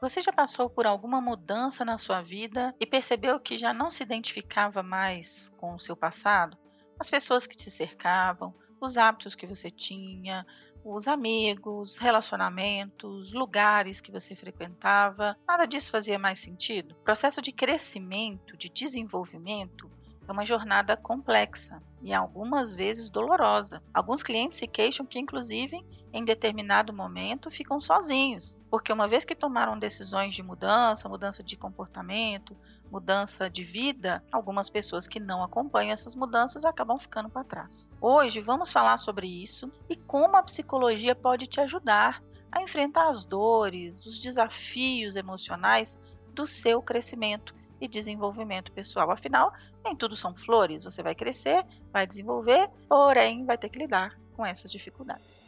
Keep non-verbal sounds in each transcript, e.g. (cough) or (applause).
Você já passou por alguma mudança na sua vida e percebeu que já não se identificava mais com o seu passado? As pessoas que te cercavam, os hábitos que você tinha, os amigos, relacionamentos, lugares que você frequentava, nada disso fazia mais sentido. O processo de crescimento, de desenvolvimento, é uma jornada complexa e algumas vezes dolorosa. Alguns clientes se queixam que, inclusive, em determinado momento ficam sozinhos, porque uma vez que tomaram decisões de mudança, mudança de comportamento, mudança de vida, algumas pessoas que não acompanham essas mudanças acabam ficando para trás. Hoje vamos falar sobre isso e como a psicologia pode te ajudar a enfrentar as dores, os desafios emocionais do seu crescimento e desenvolvimento pessoal. Afinal, nem tudo são flores. Você vai crescer, vai desenvolver, porém vai ter que lidar com essas dificuldades.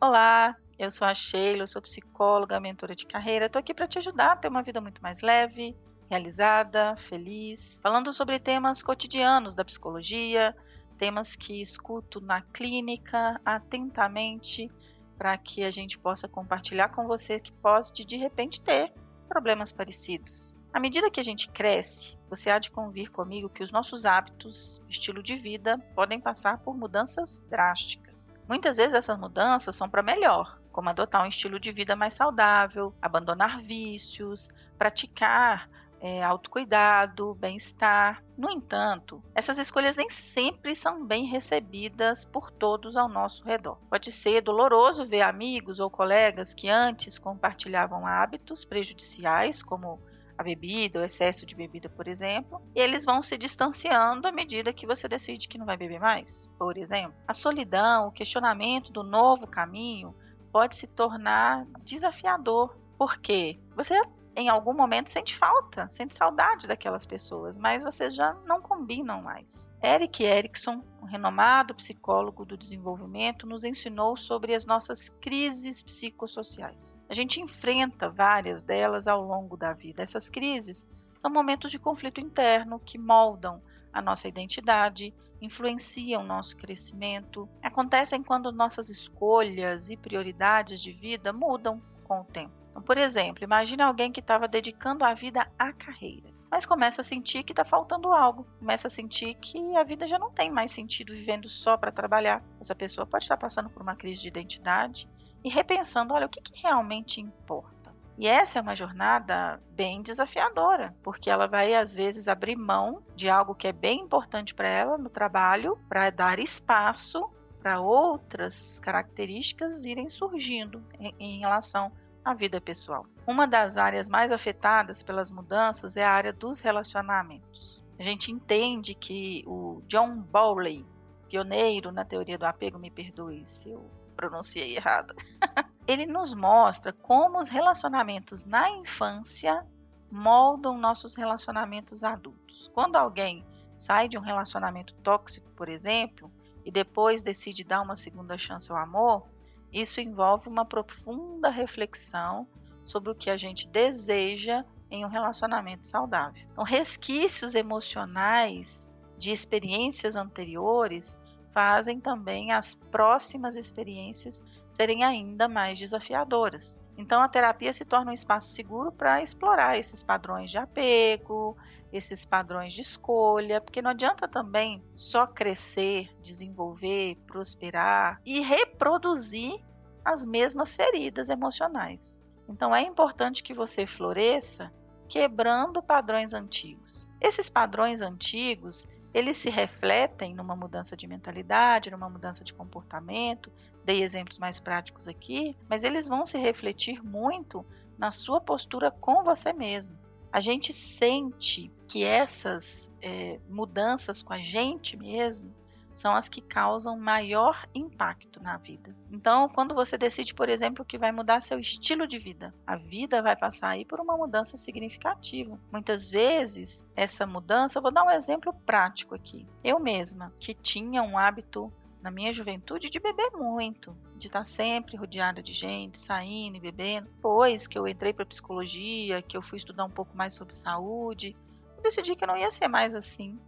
Olá, eu sou a Sheila, sou psicóloga, mentora de carreira. Estou aqui para te ajudar a ter uma vida muito mais leve, realizada, feliz, falando sobre temas cotidianos da psicologia, temas que escuto na clínica atentamente para que a gente possa compartilhar com você que pode de repente ter problemas parecidos. À medida que a gente cresce, você há de convir comigo que os nossos hábitos, estilo de vida, podem passar por mudanças drásticas. Muitas vezes essas mudanças são para melhor, como adotar um estilo de vida mais saudável, abandonar vícios, praticar é, autocuidado, bem-estar. No entanto, essas escolhas nem sempre são bem recebidas por todos ao nosso redor. Pode ser doloroso ver amigos ou colegas que antes compartilhavam hábitos prejudiciais, como a bebida, o excesso de bebida, por exemplo, e eles vão se distanciando à medida que você decide que não vai beber mais, por exemplo. A solidão, o questionamento do novo caminho pode se tornar desafiador, porque você em algum momento sente falta, sente saudade daquelas pessoas, mas vocês já não combinam mais. Eric Erickson, um renomado psicólogo do desenvolvimento, nos ensinou sobre as nossas crises psicossociais. A gente enfrenta várias delas ao longo da vida. Essas crises são momentos de conflito interno que moldam a nossa identidade, influenciam nosso crescimento. Acontecem quando nossas escolhas e prioridades de vida mudam com o tempo. Por exemplo, imagine alguém que estava dedicando a vida à carreira, mas começa a sentir que está faltando algo, começa a sentir que a vida já não tem mais sentido vivendo só para trabalhar. Essa pessoa pode estar passando por uma crise de identidade e repensando: olha, o que, que realmente importa? E essa é uma jornada bem desafiadora, porque ela vai às vezes abrir mão de algo que é bem importante para ela no trabalho, para dar espaço para outras características irem surgindo em relação a vida pessoal. Uma das áreas mais afetadas pelas mudanças é a área dos relacionamentos. A gente entende que o John Bowley, pioneiro na teoria do apego, me perdoe se eu pronunciei errado, (laughs) ele nos mostra como os relacionamentos na infância moldam nossos relacionamentos adultos. Quando alguém sai de um relacionamento tóxico, por exemplo, e depois decide dar uma segunda chance ao amor, isso envolve uma profunda reflexão sobre o que a gente deseja em um relacionamento saudável. Então, resquícios emocionais de experiências anteriores fazem também as próximas experiências serem ainda mais desafiadoras. Então, a terapia se torna um espaço seguro para explorar esses padrões de apego, esses padrões de escolha, porque não adianta também só crescer, desenvolver, prosperar e reproduzir as mesmas feridas emocionais. Então é importante que você floresça quebrando padrões antigos. Esses padrões antigos, eles se refletem numa mudança de mentalidade, numa mudança de comportamento. Dei exemplos mais práticos aqui, mas eles vão se refletir muito na sua postura com você mesmo a gente sente que essas é, mudanças com a gente mesmo são as que causam maior impacto na vida. Então, quando você decide, por exemplo, que vai mudar seu estilo de vida, a vida vai passar aí por uma mudança significativa. Muitas vezes, essa mudança, vou dar um exemplo prático aqui. Eu mesma, que tinha um hábito na minha juventude de beber muito, de estar sempre rodeada de gente, saindo e bebendo. Depois que eu entrei para psicologia, que eu fui estudar um pouco mais sobre saúde, eu decidi que não ia ser mais assim.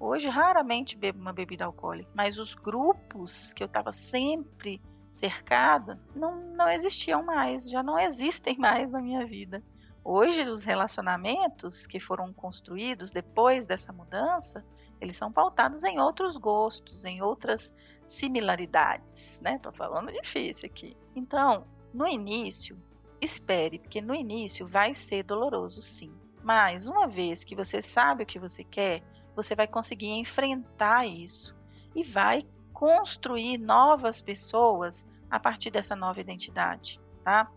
Hoje raramente bebo uma bebida alcoólica, mas os grupos que eu estava sempre cercada não, não existiam mais, já não existem (laughs) mais na minha vida. Hoje, os relacionamentos que foram construídos depois dessa mudança, eles são pautados em outros gostos, em outras similaridades, né? Tô falando difícil aqui. Então, no início, espere, porque no início vai ser doloroso, sim. Mas uma vez que você sabe o que você quer, você vai conseguir enfrentar isso e vai construir novas pessoas a partir dessa nova identidade, tá?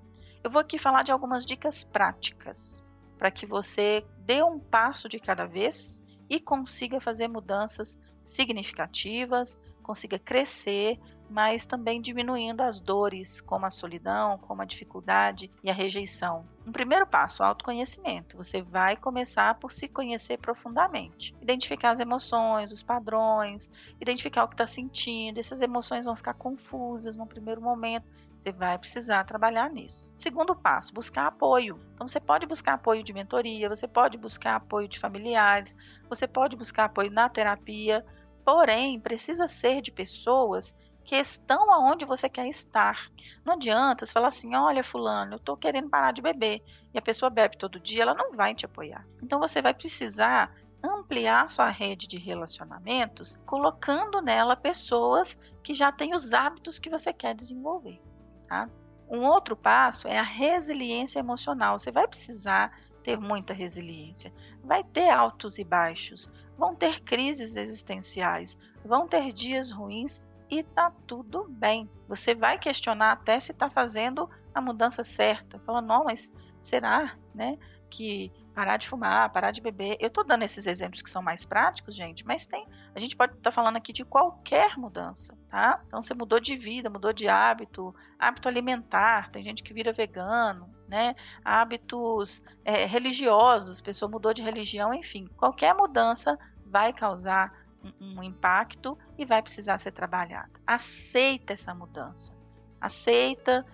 Eu vou aqui falar de algumas dicas práticas para que você dê um passo de cada vez e consiga fazer mudanças significativas, consiga crescer, mas também diminuindo as dores, como a solidão, como a dificuldade e a rejeição. Um primeiro passo, autoconhecimento. Você vai começar por se conhecer profundamente, identificar as emoções, os padrões, identificar o que está sentindo. Essas emoções vão ficar confusas no primeiro momento. Você vai precisar trabalhar nisso. Segundo passo, buscar apoio. Então, você pode buscar apoio de mentoria, você pode buscar apoio de familiares, você pode buscar apoio na terapia Porém, precisa ser de pessoas que estão aonde você quer estar. Não adianta você falar assim: olha, Fulano, eu estou querendo parar de beber. E a pessoa bebe todo dia, ela não vai te apoiar. Então você vai precisar ampliar sua rede de relacionamentos, colocando nela pessoas que já têm os hábitos que você quer desenvolver. Tá? Um outro passo é a resiliência emocional. Você vai precisar ter muita resiliência. Vai ter altos e baixos, vão ter crises existenciais, vão ter dias ruins e tá tudo bem. Você vai questionar até se está fazendo a mudança certa. Falando, não, mas será, né? Que parar de fumar, parar de beber. Eu estou dando esses exemplos que são mais práticos, gente, mas tem. A gente pode estar tá falando aqui de qualquer mudança, tá? Então você mudou de vida, mudou de hábito, hábito alimentar. Tem gente que vira vegano, né? Hábitos é, religiosos, pessoa mudou de religião, enfim. Qualquer mudança vai causar um, impacto e vai precisar ser trabalhada. Aceita essa mudança. Aceita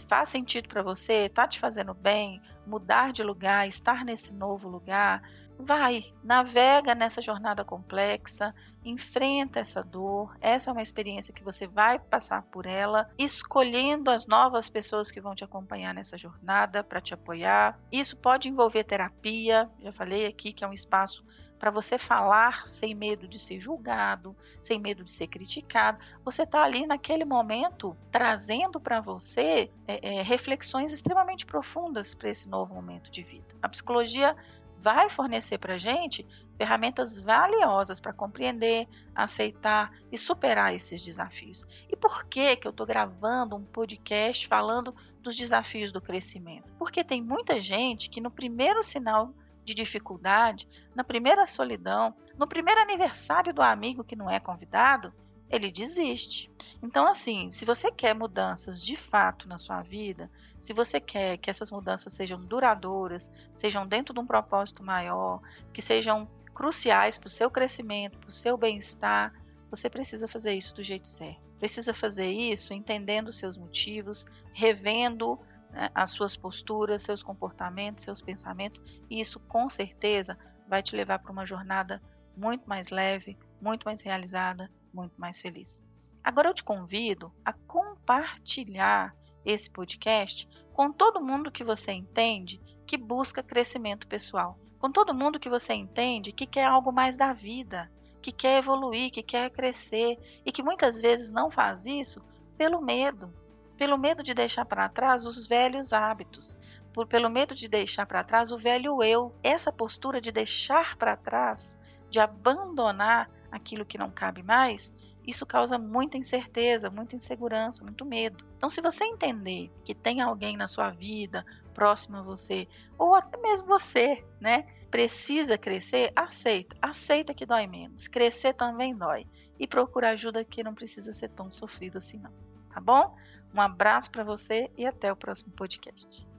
faz sentido para você, tá te fazendo bem, mudar de lugar, estar nesse novo lugar, vai, navega nessa jornada complexa, enfrenta essa dor. Essa é uma experiência que você vai passar por ela, escolhendo as novas pessoas que vão te acompanhar nessa jornada para te apoiar. Isso pode envolver terapia, já falei aqui que é um espaço para você falar sem medo de ser julgado, sem medo de ser criticado. Você está ali naquele momento trazendo para você é, é, reflexões extremamente profundas para esse novo momento de vida. A psicologia vai fornecer para a gente ferramentas valiosas para compreender, aceitar e superar esses desafios. E por que, que eu estou gravando um podcast falando dos desafios do crescimento? Porque tem muita gente que no primeiro sinal de dificuldade, na primeira solidão, no primeiro aniversário do amigo que não é convidado, ele desiste. Então, assim, se você quer mudanças de fato na sua vida, se você quer que essas mudanças sejam duradouras, sejam dentro de um propósito maior, que sejam cruciais para o seu crescimento, para o seu bem-estar, você precisa fazer isso do jeito certo. Precisa fazer isso entendendo seus motivos, revendo né, as suas posturas, seus comportamentos, seus pensamentos, e isso com certeza vai te levar para uma jornada muito mais leve, muito mais realizada, muito mais feliz. Agora eu te convido a compartilhar esse podcast com todo mundo que você entende que busca crescimento pessoal, com todo mundo que você entende que quer algo mais da vida, que quer evoluir, que quer crescer e que muitas vezes não faz isso pelo medo, pelo medo de deixar para trás os velhos hábitos, por pelo medo de deixar para trás o velho eu. Essa postura de deixar para trás, de abandonar aquilo que não cabe mais, isso causa muita incerteza, muita insegurança, muito medo. Então, se você entender que tem alguém na sua vida próximo a você, ou até mesmo você, né, precisa crescer, aceita. Aceita que dói menos. Crescer também dói. E procura ajuda que não precisa ser tão sofrido assim, não. Tá bom? Um abraço para você e até o próximo podcast.